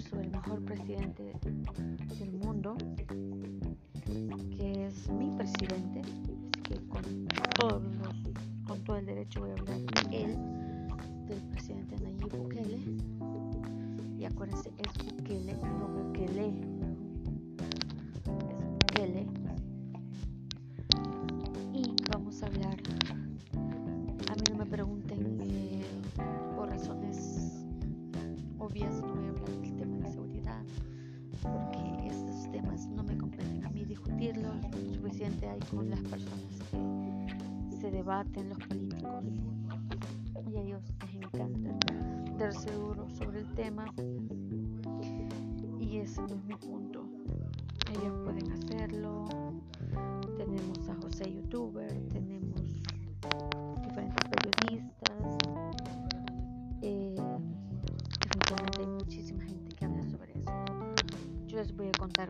sobre el mejor presidente debaten, los políticos, y a ellos les encanta dar seguro sobre el tema, y ese no es mi punto. Ellos pueden hacerlo. Tenemos a José Youtuber, tenemos diferentes periodistas. Eh, hay muchísima gente que habla sobre eso. Yo les voy a contar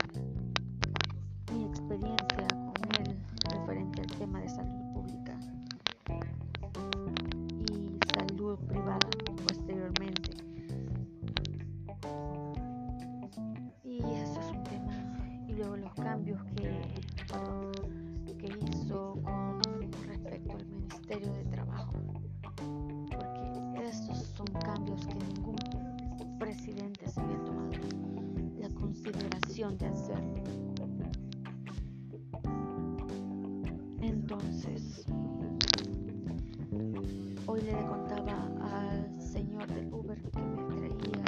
contaba al señor del Uber que me traía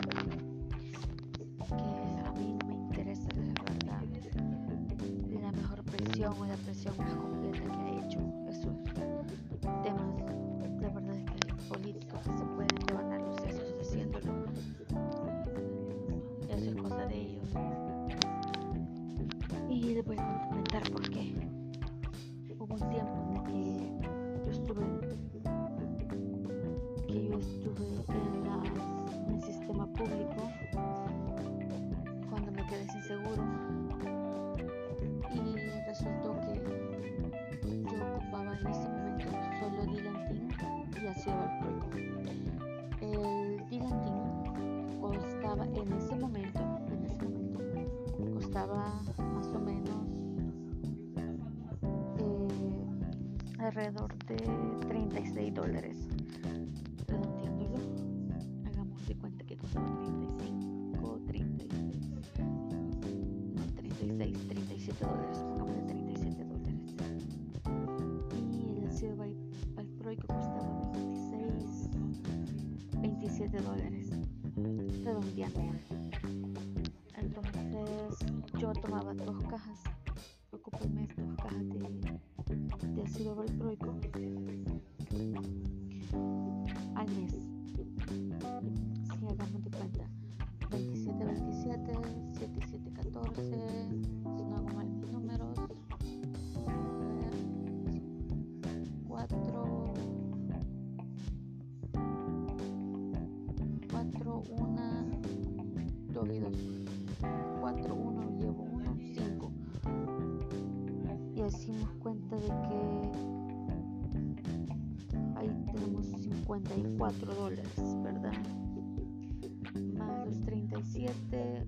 que a mí no me interesa la verdad. La mejor presión o la presión más valproico. El Dilantin costaba en ese momento, en ese momento, costaba más o menos eh, alrededor de 36 dólares. Hagamos de cuenta que costaba 35, 36 no, 36, 37 dólares, Entonces yo tomaba dos cajas, ocupé el mes dos cajas de, de ácido valproico 54 dólares, ¿verdad? más los 37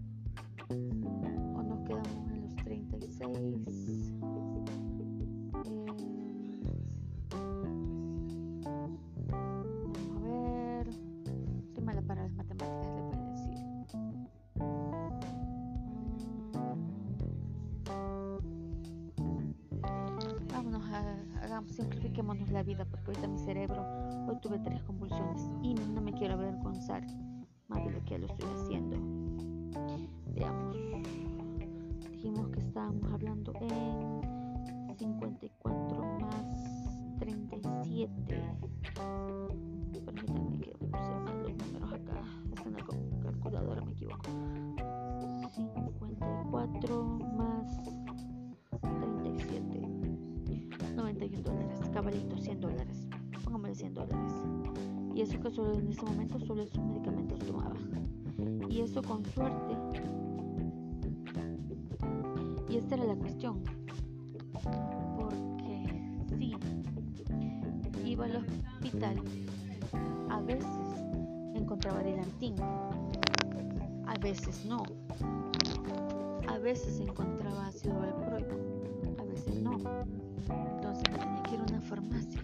o nos quedamos en los 36 Eh, vamos a ver soy mala para las matemáticas le a decir Mm. vámonos a, hagamos simplifiquémonos la vida porque ahorita mi cerebro tuve tres convulsiones y no me quiero avergonzar más de lo que ya lo estoy haciendo. Veamos. Dijimos que estábamos hablando en 54 más 37. Permítanme que puse mal los números acá. Es en la cal- calculadora, me equivoco. 54 más 37. 91 dólares. Cabalito, 100 dólares. Póngame 100 dólares y eso que solo en ese momento solo esos medicamentos tomaba. Y eso con suerte. Y esta era la cuestión. Porque sí, iba al hospital. A veces encontraba dilantín. A veces no. A veces encontraba ácido valproico. A veces no. Entonces tenía que ir a una farmacia.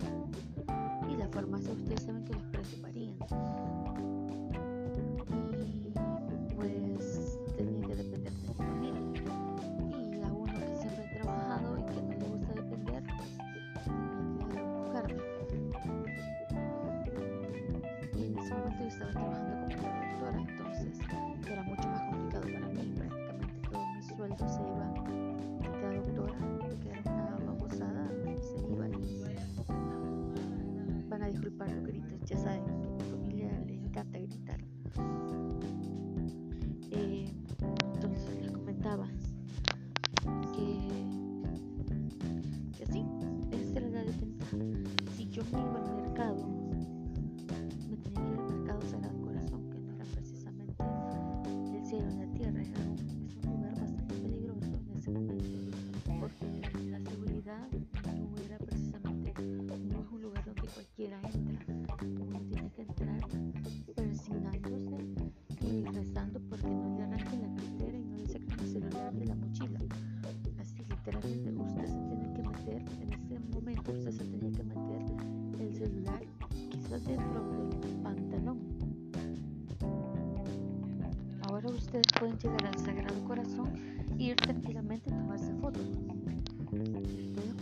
llegar al Sagrado Corazón e ir tranquilamente a tomarse fotos.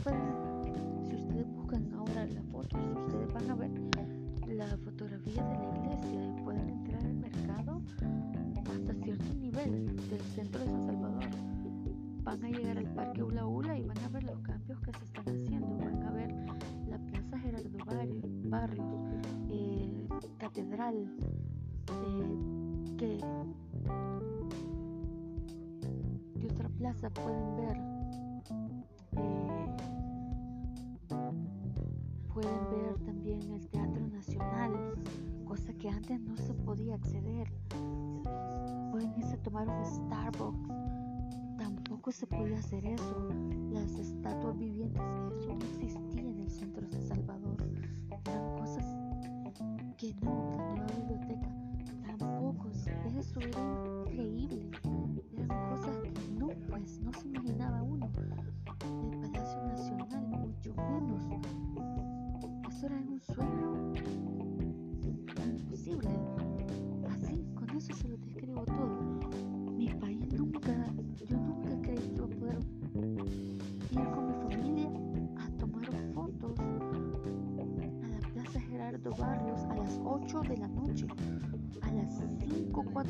Pues, si ustedes buscan ahora las fotos, ustedes van a ver la fotografía de la iglesia y pueden entrar al mercado hasta cierto nivel del centro de San Salvador. Van a llegar al Parque Ula Ula y van a ver los cambios que se están haciendo. Van a ver la Plaza Gerardo Barrios, eh, Catedral, casa pueden ver, eh, pueden ver también el Teatro Nacional, cosa que antes no se podía acceder. Pueden irse a tomar un Starbucks, tampoco se podía hacer eso.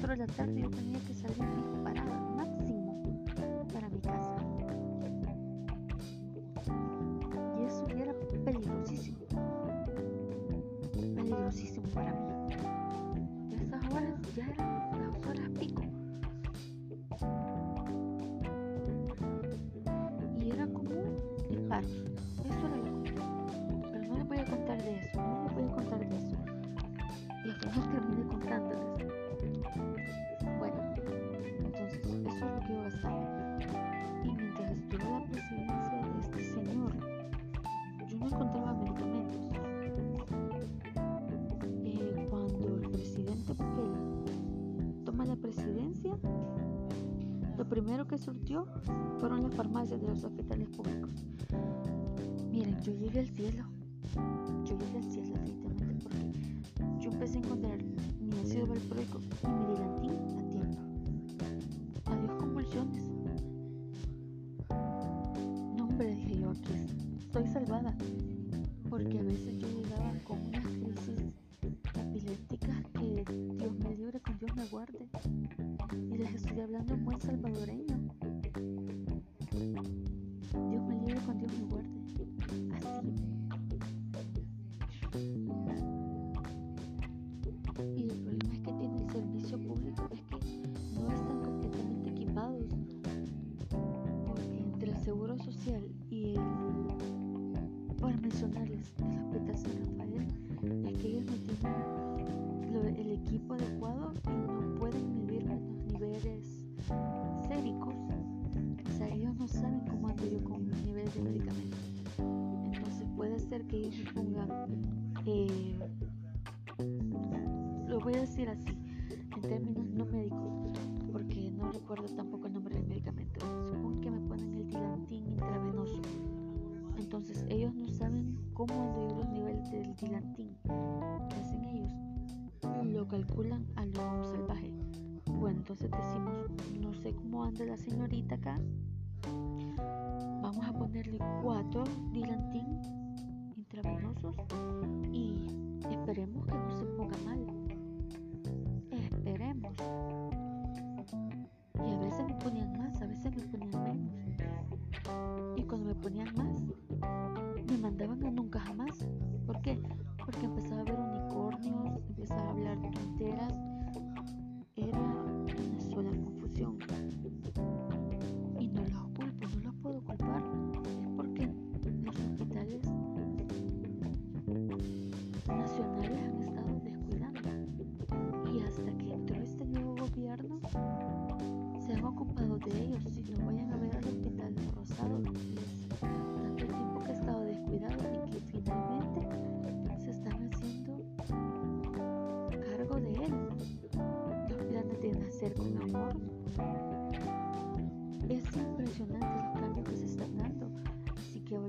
4 de la tarde yo tenía que salir disparada máximo para mi casa. Y eso era peligrosísimo. Peligrosísimo para mí. a la presidencia, lo primero que surtió fueron las farmacias de los hospitales públicos. Miren, yo llegué al cielo. Yo llegué al cielo, definitivamente, porque yo empecé a encontrar mi ácido valproico y mi dilantín y calculan a lo salvaje. Bueno, entonces decimos, no sé cómo anda la señorita acá. Vamos a ponerle cuatro dilantín intravenosos y esperemos que no se ponga mal. Esperemos. Y a veces me ponían más, a veces me ponían menos. Y cuando me ponían más,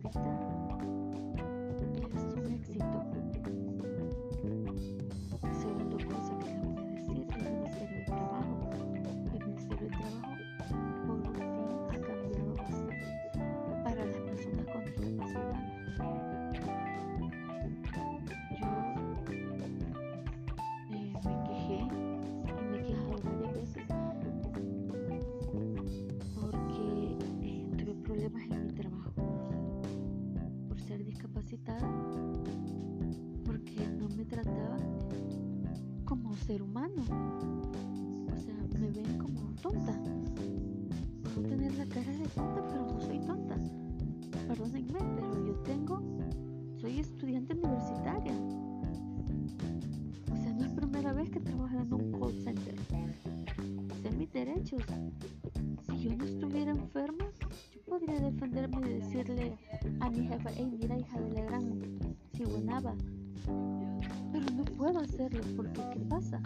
Así que Si yo no estuviera enferma, yo podría defenderme y decirle a mi jefa, hey, mira hija de la gran ciguanaba. Pero no puedo hacerlo porque ¿qué pasa?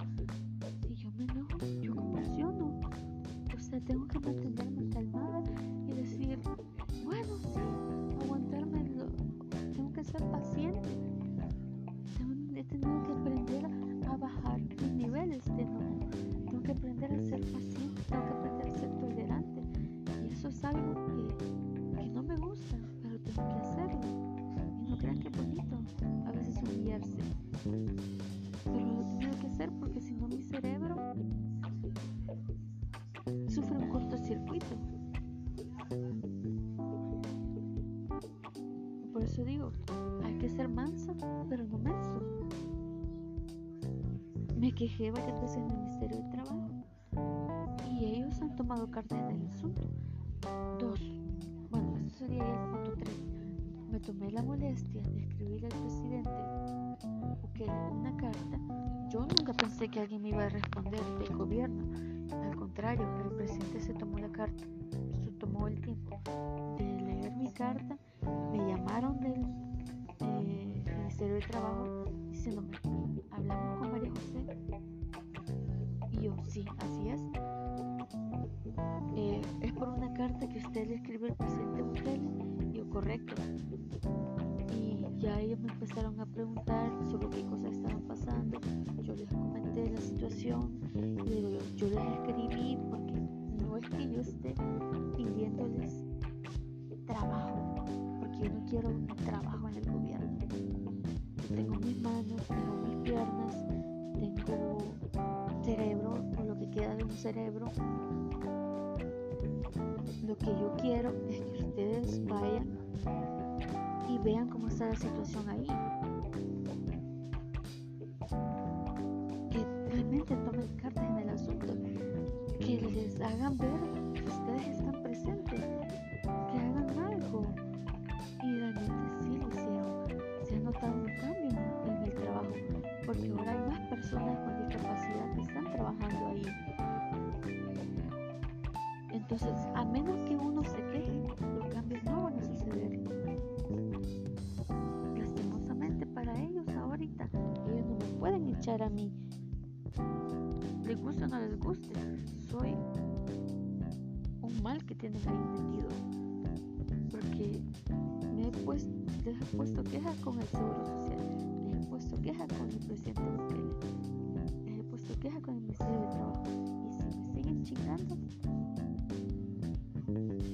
Eso digo, hay que ser mansa, pero no menso. Me quejé varias veces en el Ministerio de Trabajo y ellos han tomado carta en el asunto. Dos, bueno, eso sería el punto tres. Me tomé la molestia de escribirle al presidente Bukele una carta. Yo nunca pensé que alguien me iba a responder del gobierno. Al contrario, el presidente se tomó la carta, se tomó el tiempo de leer mi carta. Llamaron del eh, Ministerio de Trabajo diciéndome, hablamos con María José. Y yo, sí, así es. Eh, es por una carta que usted le escribió al presidente Bukele. Y yo, correcto. Y ya ellos me empezaron a preguntar cerebro. Lo que yo quiero es que ustedes vayan y vean cómo está la situación ahí. Que realmente tomen cartas en el asunto. Que les hagan ver echar a mí. Les guste o no les guste, soy un mal que tienen ahí metido. Porque me he puesto, les he puesto quejas con el Seguro Social, les he puesto quejas con el presidente Bukele, les he puesto quejas con el Ministerio de Trabajo. Y si me siguen chingando,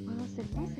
puedo hacer más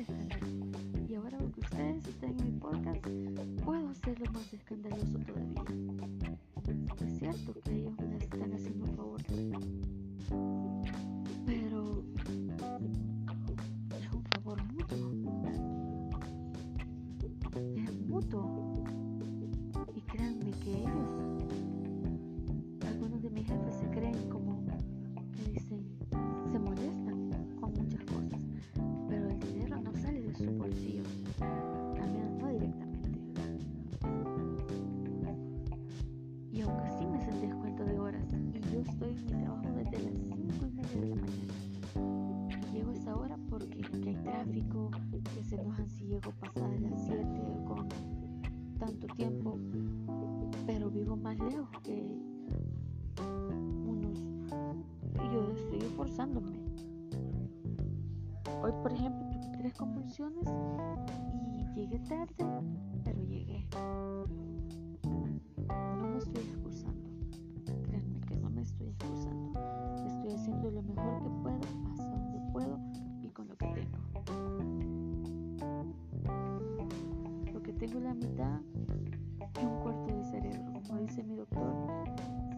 y llegué tarde, pero llegué. No me estoy excusando. Créanme que no me estoy excusando. Estoy haciendo lo mejor que puedo, hasta donde puedo y con lo que tengo. Lo que tengo es la mitad y un cuarto de cerebro. Como dice mi doctor,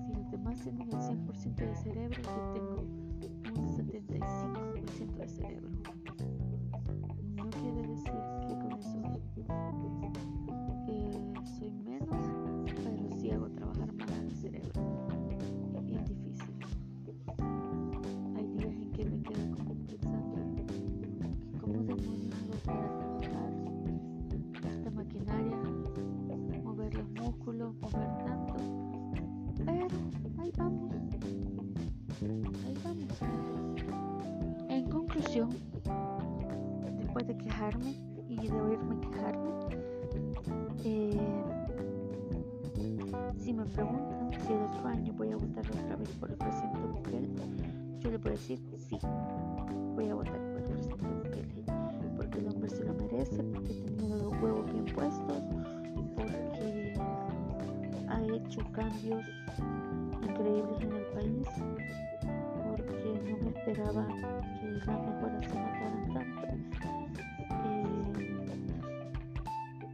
si los demás tienen el 100% de cerebro, yo tengo un 75% de cerebro. Después de quejarme y de oírme quejarme, eh, si me preguntan si el otro año voy a votar otra vez por el presidente Bukele, yo le puedo decir sí, voy a votar por el presidente Bukele, porque el hombre se lo merece, porque ha tenido los huevos bien puestos, porque ha hecho cambios increíbles en el país, no me esperaba que las mejoras se notaran tanto. eh,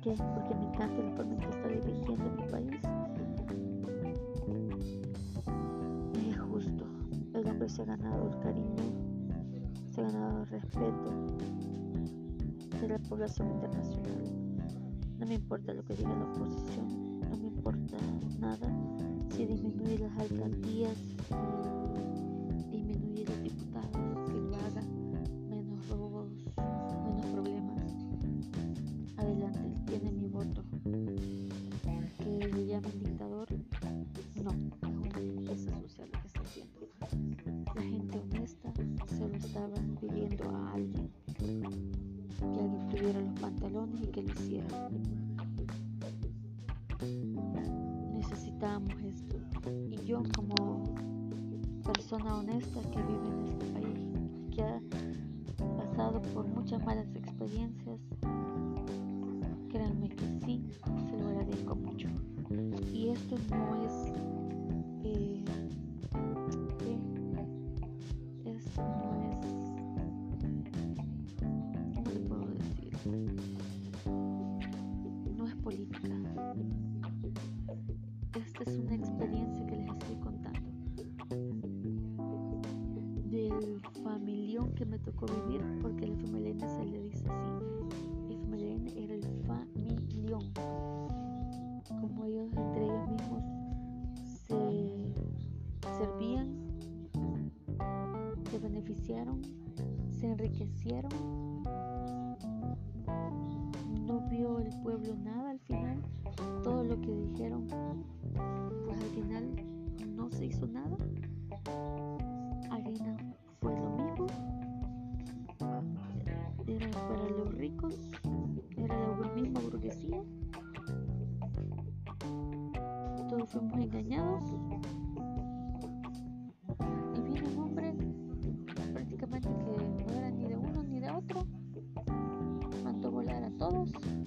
que porque me encanta la forma que está dirigiendo mi país. Es justo. El hombre se ha ganado el cariño, se ha ganado el respeto de la población internacional. No me importa lo que diga la oposición, no me importa nada si disminuye las alcaldías, Esto. Y yo como persona honesta que vive en este país, que ha pasado por muchas malas experiencias, No vio el pueblo nada todos.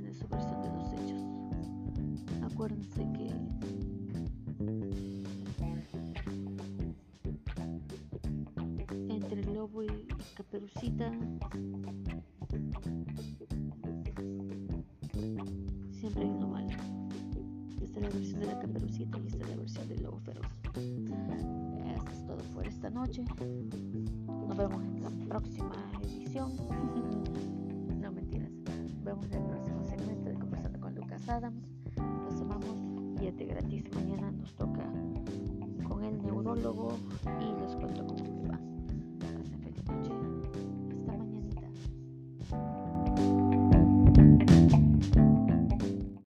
Tiene su versión de los hechos. Acuérdense que entre el lobo y caperucita siempre hay uno malo. Esta es la versión de la caperucita y esta es la versión del lobo feroz. Esto es todo por esta noche. Nos vemos en la próxima